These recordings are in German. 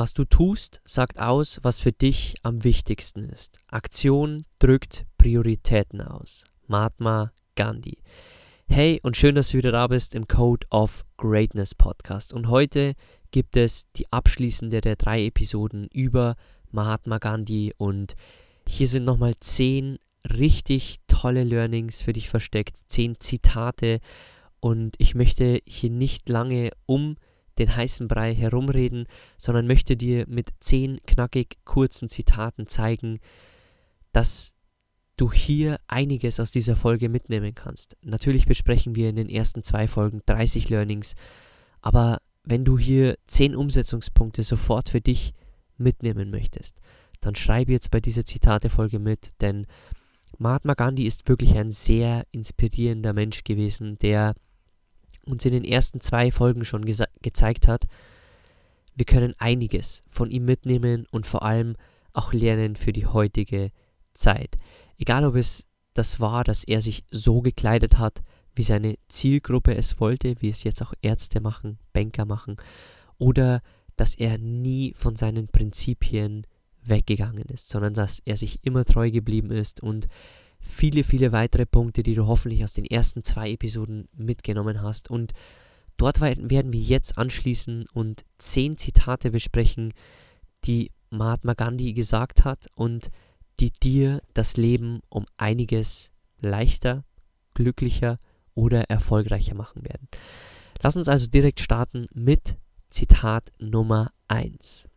Was du tust, sagt aus, was für dich am wichtigsten ist. Aktion drückt Prioritäten aus. Mahatma Gandhi. Hey und schön, dass du wieder da bist im Code of Greatness Podcast. Und heute gibt es die abschließende der drei Episoden über Mahatma Gandhi und hier sind nochmal zehn richtig tolle Learnings für dich versteckt, zehn Zitate und ich möchte hier nicht lange um den heißen Brei herumreden, sondern möchte dir mit zehn knackig kurzen Zitaten zeigen, dass du hier einiges aus dieser Folge mitnehmen kannst. Natürlich besprechen wir in den ersten zwei Folgen 30 Learnings, aber wenn du hier zehn Umsetzungspunkte sofort für dich mitnehmen möchtest, dann schreibe jetzt bei dieser Zitate-Folge mit, denn Mahatma Gandhi ist wirklich ein sehr inspirierender Mensch gewesen, der uns in den ersten zwei Folgen schon gezeigt hat, wir können einiges von ihm mitnehmen und vor allem auch lernen für die heutige Zeit. Egal ob es das war, dass er sich so gekleidet hat, wie seine Zielgruppe es wollte, wie es jetzt auch Ärzte machen, Banker machen, oder dass er nie von seinen Prinzipien weggegangen ist, sondern dass er sich immer treu geblieben ist und viele, viele weitere Punkte, die du hoffentlich aus den ersten zwei Episoden mitgenommen hast. Und dort werden wir jetzt anschließen und zehn Zitate besprechen, die Mahatma Gandhi gesagt hat und die dir das Leben um einiges leichter, glücklicher oder erfolgreicher machen werden. Lass uns also direkt starten mit Zitat Nummer 1.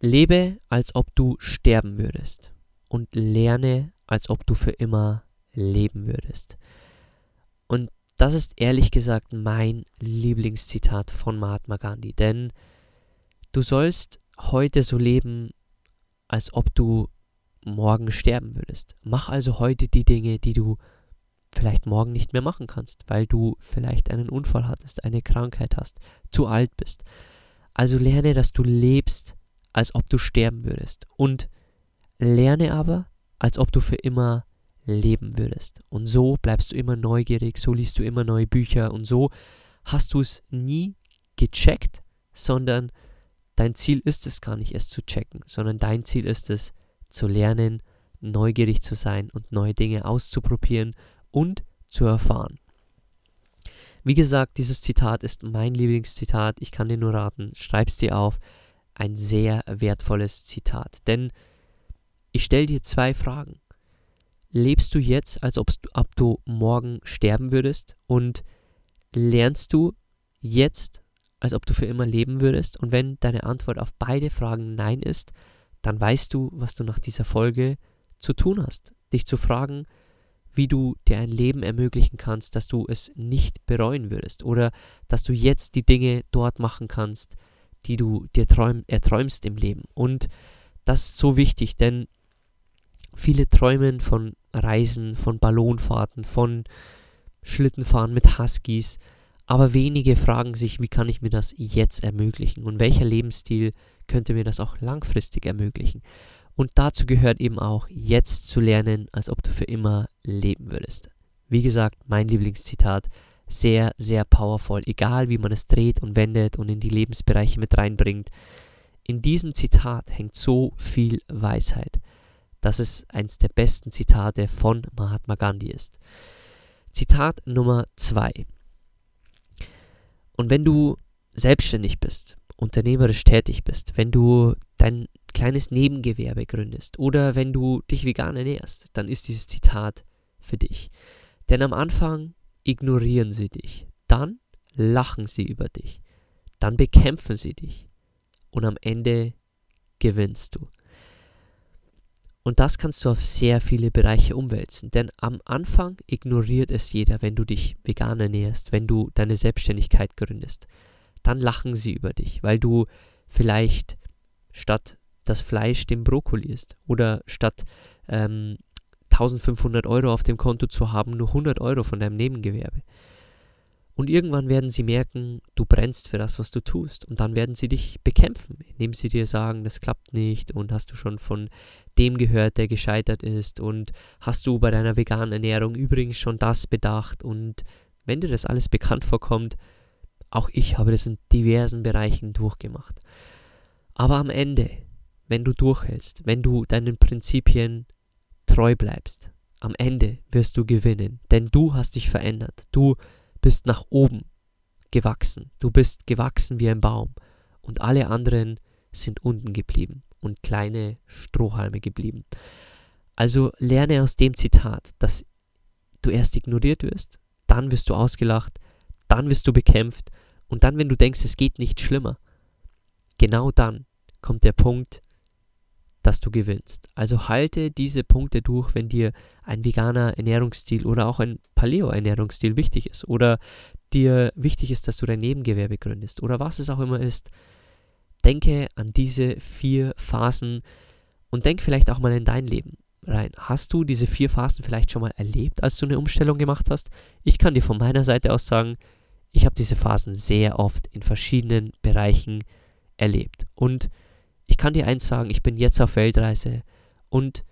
Lebe, als ob du sterben würdest und lerne, als ob du für immer leben würdest. Und das ist ehrlich gesagt mein Lieblingszitat von Mahatma Gandhi, denn du sollst heute so leben, als ob du morgen sterben würdest. Mach also heute die Dinge, die du vielleicht morgen nicht mehr machen kannst, weil du vielleicht einen Unfall hattest, eine Krankheit hast, zu alt bist. Also lerne, dass du lebst, als ob du sterben würdest. Und Lerne aber, als ob du für immer leben würdest. Und so bleibst du immer neugierig, so liest du immer neue Bücher und so hast du es nie gecheckt, sondern dein Ziel ist es gar nicht, es zu checken, sondern dein Ziel ist es, zu lernen, neugierig zu sein und neue Dinge auszuprobieren und zu erfahren. Wie gesagt, dieses Zitat ist mein Lieblingszitat. Ich kann dir nur raten, schreib es dir auf. Ein sehr wertvolles Zitat. Denn ich stelle dir zwei Fragen. Lebst du jetzt, als ob du morgen sterben würdest? Und lernst du jetzt, als ob du für immer leben würdest? Und wenn deine Antwort auf beide Fragen Nein ist, dann weißt du, was du nach dieser Folge zu tun hast. Dich zu fragen, wie du dir ein Leben ermöglichen kannst, dass du es nicht bereuen würdest oder dass du jetzt die Dinge dort machen kannst, die du dir träum, erträumst im Leben. Und das ist so wichtig, denn Viele träumen von Reisen, von Ballonfahrten, von Schlittenfahren mit Huskies, aber wenige fragen sich, wie kann ich mir das jetzt ermöglichen und welcher Lebensstil könnte mir das auch langfristig ermöglichen. Und dazu gehört eben auch, jetzt zu lernen, als ob du für immer leben würdest. Wie gesagt, mein Lieblingszitat, sehr, sehr powerful, egal wie man es dreht und wendet und in die Lebensbereiche mit reinbringt. In diesem Zitat hängt so viel Weisheit dass es eines der besten Zitate von Mahatma Gandhi ist. Zitat Nummer 2. Und wenn du selbstständig bist, unternehmerisch tätig bist, wenn du dein kleines Nebengewerbe gründest oder wenn du dich vegan ernährst, dann ist dieses Zitat für dich. Denn am Anfang ignorieren sie dich, dann lachen sie über dich, dann bekämpfen sie dich und am Ende gewinnst du. Und das kannst du auf sehr viele Bereiche umwälzen. Denn am Anfang ignoriert es jeder, wenn du dich vegan ernährst, wenn du deine Selbstständigkeit gründest. Dann lachen sie über dich, weil du vielleicht statt das Fleisch den Brokkoli isst oder statt ähm, 1500 Euro auf dem Konto zu haben, nur 100 Euro von deinem Nebengewerbe. Und irgendwann werden sie merken, du brennst für das, was du tust. Und dann werden sie dich bekämpfen, indem sie dir sagen, das klappt nicht und hast du schon von dem gehört, der gescheitert ist und hast du bei deiner veganen Ernährung übrigens schon das bedacht. Und wenn dir das alles bekannt vorkommt, auch ich habe das in diversen Bereichen durchgemacht. Aber am Ende, wenn du durchhältst, wenn du deinen Prinzipien treu bleibst, am Ende wirst du gewinnen, denn du hast dich verändert. Du bist nach oben gewachsen. Du bist gewachsen wie ein Baum. Und alle anderen sind unten geblieben und kleine Strohhalme geblieben. Also lerne aus dem Zitat, dass du erst ignoriert wirst, dann wirst du ausgelacht, dann wirst du bekämpft und dann, wenn du denkst, es geht nicht schlimmer, genau dann kommt der Punkt, dass du gewinnst. Also halte diese Punkte durch, wenn dir ein veganer Ernährungsstil oder auch ein Paleo-Ernährungsstil wichtig ist oder dir wichtig ist, dass du dein Nebengewerbe gründest oder was es auch immer ist. Denke an diese vier Phasen und denk vielleicht auch mal in dein Leben rein. Hast du diese vier Phasen vielleicht schon mal erlebt, als du eine Umstellung gemacht hast? Ich kann dir von meiner Seite aus sagen, ich habe diese Phasen sehr oft in verschiedenen Bereichen erlebt. Und ich kann dir eins sagen, ich bin jetzt auf Weltreise und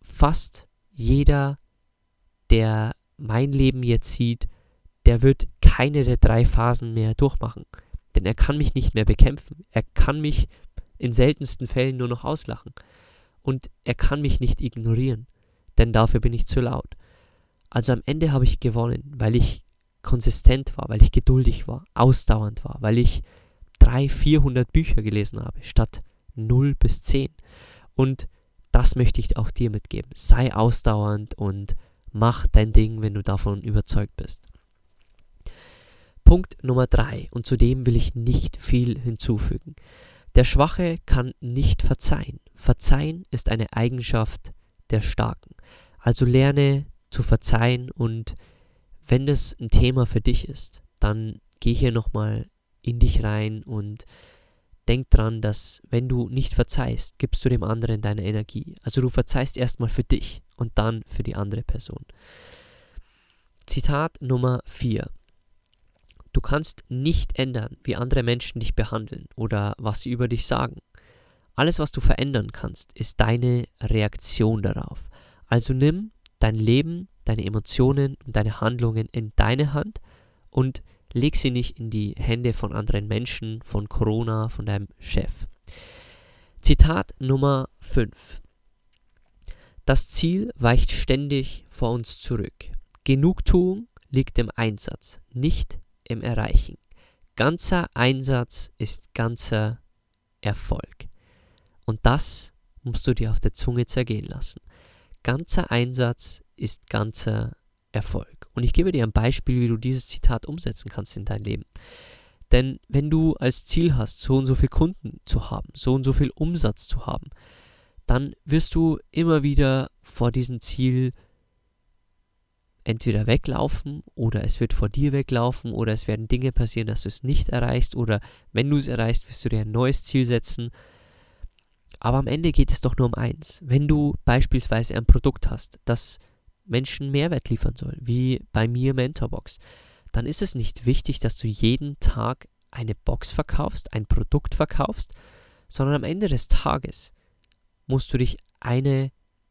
fast jeder, der mein Leben jetzt sieht, der wird keine der drei Phasen mehr durchmachen. Denn er kann mich nicht mehr bekämpfen. Er kann mich in seltensten Fällen nur noch auslachen. Und er kann mich nicht ignorieren. Denn dafür bin ich zu laut. Also am Ende habe ich gewonnen, weil ich konsistent war, weil ich geduldig war, ausdauernd war, weil ich 300, 400 Bücher gelesen habe, statt 0 bis 10. Und das möchte ich auch dir mitgeben. Sei ausdauernd und mach dein Ding, wenn du davon überzeugt bist. Punkt Nummer 3, und zu dem will ich nicht viel hinzufügen. Der Schwache kann nicht verzeihen. Verzeihen ist eine Eigenschaft der Starken. Also lerne zu verzeihen und wenn das ein Thema für dich ist, dann geh hier nochmal in dich rein und denk dran, dass wenn du nicht verzeihst, gibst du dem anderen deine Energie. Also du verzeihst erstmal für dich und dann für die andere Person. Zitat Nummer 4. Du kannst nicht ändern, wie andere Menschen dich behandeln oder was sie über dich sagen. Alles, was du verändern kannst, ist deine Reaktion darauf. Also nimm dein Leben, deine Emotionen und deine Handlungen in deine Hand und leg sie nicht in die Hände von anderen Menschen, von Corona, von deinem Chef. Zitat Nummer 5. Das Ziel weicht ständig vor uns zurück. Genugtuung liegt im Einsatz, nicht im Erreichen. Ganzer Einsatz ist ganzer Erfolg. Und das musst du dir auf der Zunge zergehen lassen. Ganzer Einsatz ist ganzer Erfolg. Und ich gebe dir ein Beispiel, wie du dieses Zitat umsetzen kannst in dein Leben. Denn wenn du als Ziel hast, so und so viel Kunden zu haben, so und so viel Umsatz zu haben, dann wirst du immer wieder vor diesem Ziel entweder weglaufen oder es wird vor dir weglaufen oder es werden Dinge passieren, dass du es nicht erreichst oder wenn du es erreichst, wirst du dir ein neues Ziel setzen. Aber am Ende geht es doch nur um eins. Wenn du beispielsweise ein Produkt hast, das Menschen Mehrwert liefern soll, wie bei mir Mentorbox, dann ist es nicht wichtig, dass du jeden Tag eine Box verkaufst, ein Produkt verkaufst, sondern am Ende des Tages musst du dich eine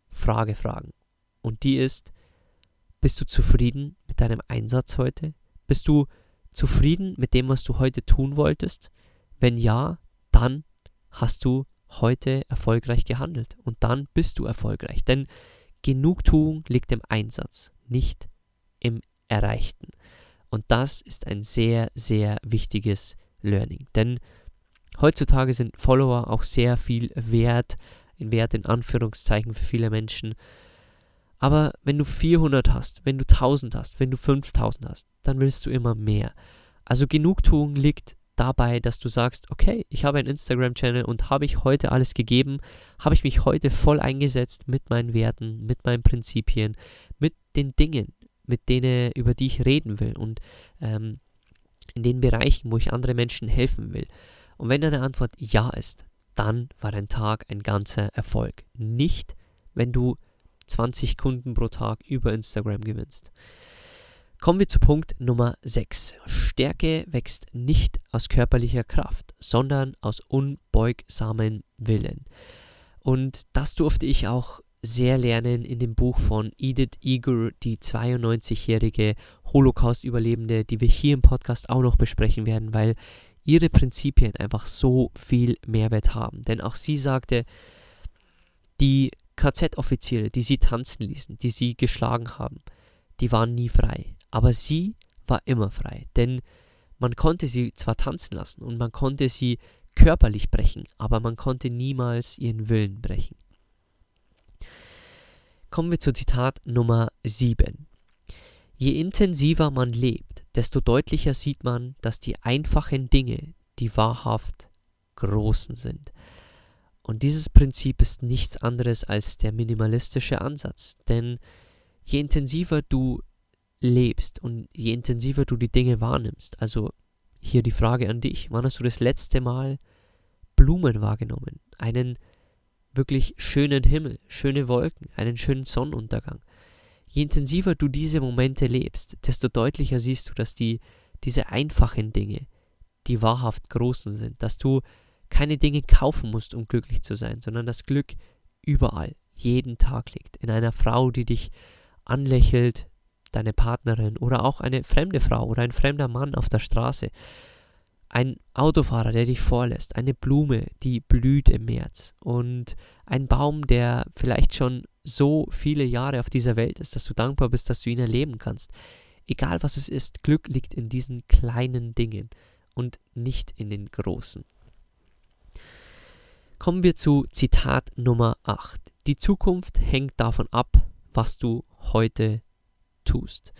Frage fragen. Und die ist, bist du zufrieden mit deinem Einsatz heute? Bist du zufrieden mit dem, was du heute tun wolltest? Wenn ja, dann hast du heute erfolgreich gehandelt und dann bist du erfolgreich. Denn Genugtuung liegt im Einsatz, nicht im Erreichten. Und das ist ein sehr, sehr wichtiges Learning. Denn Heutzutage sind Follower auch sehr viel wert, in Wert in Anführungszeichen für viele Menschen. Aber wenn du 400 hast, wenn du 1000 hast, wenn du 5000 hast, dann willst du immer mehr. Also Genugtuung liegt dabei, dass du sagst, okay, ich habe einen Instagram-Channel und habe ich heute alles gegeben, habe ich mich heute voll eingesetzt mit meinen Werten, mit meinen Prinzipien, mit den Dingen, mit denen, über die ich reden will und ähm, in den Bereichen, wo ich andere Menschen helfen will. Und wenn deine Antwort ja ist, dann war dein Tag ein ganzer Erfolg. Nicht, wenn du 20 Kunden pro Tag über Instagram gewinnst. Kommen wir zu Punkt Nummer 6. Stärke wächst nicht aus körperlicher Kraft, sondern aus unbeugsamen Willen. Und das durfte ich auch sehr lernen in dem Buch von Edith Eger, die 92-jährige Holocaust-Überlebende, die wir hier im Podcast auch noch besprechen werden, weil ihre Prinzipien einfach so viel Mehrwert haben. Denn auch sie sagte, die KZ-Offiziere, die sie tanzen ließen, die sie geschlagen haben, die waren nie frei. Aber sie war immer frei. Denn man konnte sie zwar tanzen lassen und man konnte sie körperlich brechen, aber man konnte niemals ihren Willen brechen. Kommen wir zu Zitat Nummer 7. Je intensiver man lebt, desto deutlicher sieht man, dass die einfachen Dinge die wahrhaft großen sind. Und dieses Prinzip ist nichts anderes als der minimalistische Ansatz. Denn je intensiver du lebst und je intensiver du die Dinge wahrnimmst, also hier die Frage an dich, wann hast du das letzte Mal Blumen wahrgenommen? Einen wirklich schönen Himmel, schöne Wolken, einen schönen Sonnenuntergang. Je intensiver du diese Momente lebst, desto deutlicher siehst du, dass die, diese einfachen Dinge die wahrhaft großen sind, dass du keine Dinge kaufen musst, um glücklich zu sein, sondern das Glück überall, jeden Tag liegt. In einer Frau, die dich anlächelt, deine Partnerin oder auch eine fremde Frau oder ein fremder Mann auf der Straße. Ein Autofahrer, der dich vorlässt, eine Blume, die blüht im März und ein Baum, der vielleicht schon so viele Jahre auf dieser Welt ist, dass du dankbar bist, dass du ihn erleben kannst. Egal was es ist, Glück liegt in diesen kleinen Dingen und nicht in den großen. Kommen wir zu Zitat Nummer 8. Die Zukunft hängt davon ab, was du heute tust.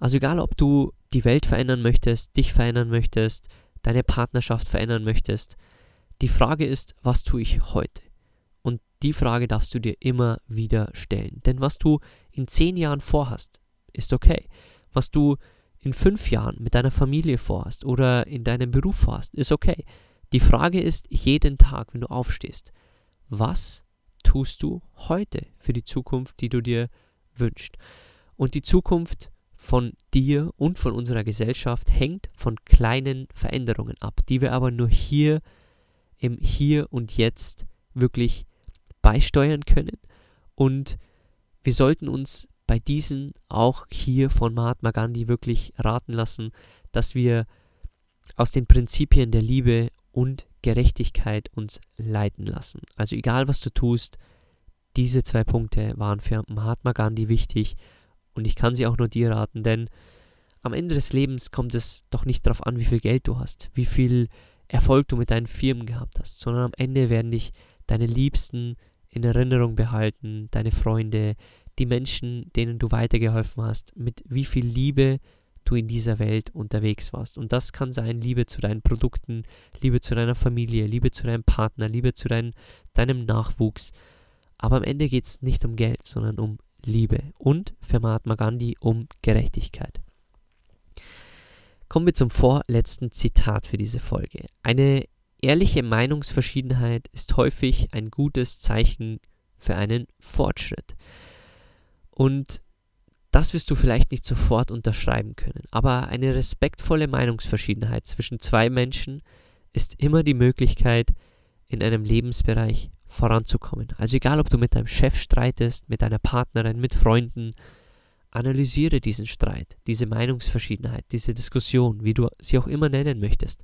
Also egal, ob du die Welt verändern möchtest, dich verändern möchtest, deine Partnerschaft verändern möchtest, die Frage ist, was tue ich heute? Und die Frage darfst du dir immer wieder stellen. Denn was du in zehn Jahren vorhast, ist okay. Was du in fünf Jahren mit deiner Familie vorhast oder in deinem Beruf vorhast, ist okay. Die Frage ist jeden Tag, wenn du aufstehst, was tust du heute für die Zukunft, die du dir wünschst? Und die Zukunft von dir und von unserer Gesellschaft hängt von kleinen Veränderungen ab, die wir aber nur hier im Hier und Jetzt wirklich beisteuern können. Und wir sollten uns bei diesen auch hier von Mahatma Gandhi wirklich raten lassen, dass wir aus den Prinzipien der Liebe und Gerechtigkeit uns leiten lassen. Also egal was du tust, diese zwei Punkte waren für Mahatma Gandhi wichtig und ich kann sie auch nur dir raten, denn am Ende des Lebens kommt es doch nicht darauf an, wie viel Geld du hast, wie viel Erfolg du mit deinen Firmen gehabt hast, sondern am Ende werden dich deine Liebsten in Erinnerung behalten, deine Freunde, die Menschen, denen du weitergeholfen hast, mit wie viel Liebe du in dieser Welt unterwegs warst. Und das kann sein Liebe zu deinen Produkten, Liebe zu deiner Familie, Liebe zu deinem Partner, Liebe zu dein, deinem Nachwuchs. Aber am Ende geht es nicht um Geld, sondern um Liebe und für Mahatma Gandhi um Gerechtigkeit. Kommen wir zum vorletzten Zitat für diese Folge. Eine ehrliche Meinungsverschiedenheit ist häufig ein gutes Zeichen für einen Fortschritt. Und das wirst du vielleicht nicht sofort unterschreiben können, aber eine respektvolle Meinungsverschiedenheit zwischen zwei Menschen ist immer die Möglichkeit, in einem Lebensbereich voranzukommen. Also egal, ob du mit deinem Chef streitest, mit deiner Partnerin, mit Freunden, analysiere diesen Streit, diese Meinungsverschiedenheit, diese Diskussion, wie du sie auch immer nennen möchtest.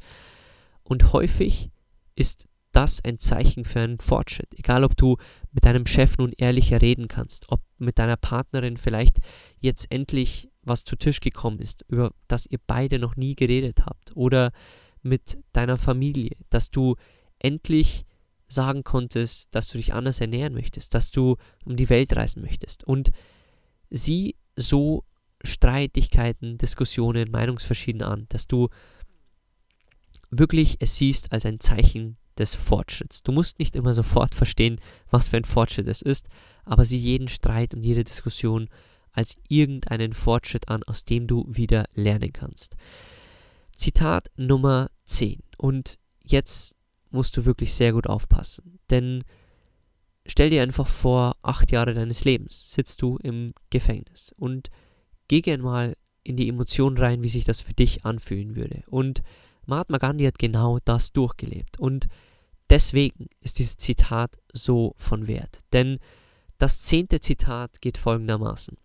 Und häufig ist das ein Zeichen für einen Fortschritt. Egal, ob du mit deinem Chef nun ehrlicher reden kannst, ob mit deiner Partnerin vielleicht jetzt endlich was zu Tisch gekommen ist, über das ihr beide noch nie geredet habt, oder mit deiner Familie, dass du endlich sagen konntest, dass du dich anders ernähren möchtest, dass du um die Welt reisen möchtest. Und sieh so Streitigkeiten, Diskussionen, Meinungsverschieden an, dass du wirklich es siehst als ein Zeichen des Fortschritts. Du musst nicht immer sofort verstehen, was für ein Fortschritt es ist, aber sieh jeden Streit und jede Diskussion als irgendeinen Fortschritt an, aus dem du wieder lernen kannst. Zitat Nummer 10. Und jetzt musst du wirklich sehr gut aufpassen, denn stell dir einfach vor, acht Jahre deines Lebens sitzt du im Gefängnis und geh gern mal in die Emotionen rein, wie sich das für dich anfühlen würde. Und Mahatma Gandhi hat genau das durchgelebt. Und deswegen ist dieses Zitat so von Wert. Denn das zehnte Zitat geht folgendermaßen.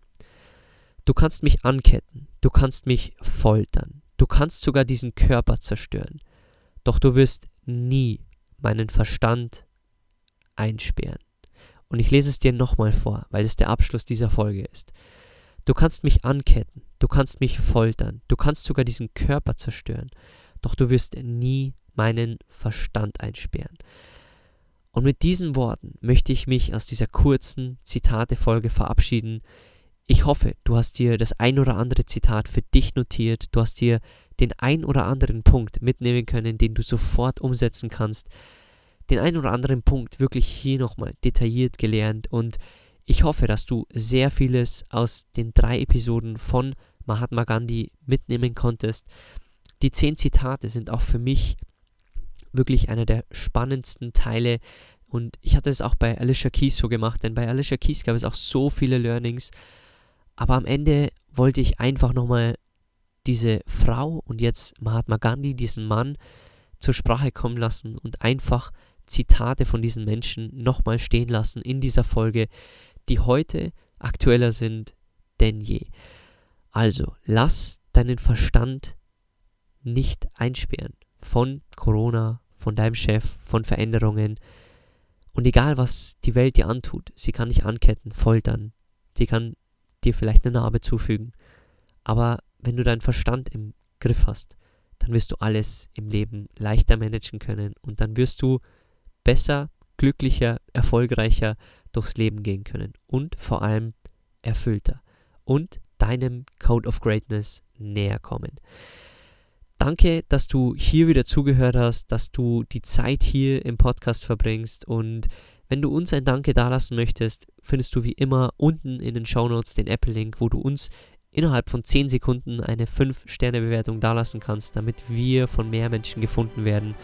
Du kannst mich anketten, du kannst mich foltern, du kannst sogar diesen Körper zerstören, doch du wirst nie meinen Verstand einsperren. Und ich lese es dir nochmal vor, weil es der Abschluss dieser Folge ist. Du kannst mich anketten, du kannst mich foltern, du kannst sogar diesen Körper zerstören, doch du wirst nie meinen Verstand einsperren. Und mit diesen Worten möchte ich mich aus dieser kurzen Zitate-Folge verabschieden. Ich hoffe, du hast dir das ein oder andere Zitat für dich notiert, du hast dir den ein oder anderen Punkt mitnehmen können, den du sofort umsetzen kannst, den ein oder anderen Punkt wirklich hier nochmal detailliert gelernt und ich hoffe, dass du sehr vieles aus den drei Episoden von Mahatma Gandhi mitnehmen konntest. Die zehn Zitate sind auch für mich wirklich einer der spannendsten Teile. Und ich hatte es auch bei Alicia Keys so gemacht, denn bei Alicia Keys gab es auch so viele Learnings. Aber am Ende wollte ich einfach nochmal diese Frau und jetzt Mahatma Gandhi, diesen Mann, zur Sprache kommen lassen und einfach Zitate von diesen Menschen nochmal stehen lassen in dieser Folge, die heute aktueller sind denn je. Also, lass deinen Verstand nicht einsperren von Corona, von deinem Chef, von Veränderungen. Und egal, was die Welt dir antut, sie kann dich anketten, foltern, sie kann dir vielleicht eine Narbe zufügen. Aber wenn du deinen Verstand im Griff hast, dann wirst du alles im Leben leichter managen können und dann wirst du besser, glücklicher, erfolgreicher durchs Leben gehen können und vor allem erfüllter und deinem Code of Greatness näher kommen. Danke, dass du hier wieder zugehört hast, dass du die Zeit hier im Podcast verbringst und wenn du uns ein Danke dalassen möchtest, findest du wie immer unten in den Show Notes den Apple-Link, wo du uns innerhalb von 10 Sekunden eine 5-Sterne-Bewertung dalassen kannst, damit wir von mehr Menschen gefunden werden.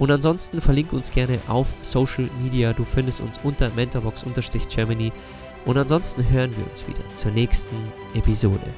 Und ansonsten verlinke uns gerne auf Social Media. Du findest uns unter mentorbox-germany. Und ansonsten hören wir uns wieder zur nächsten Episode.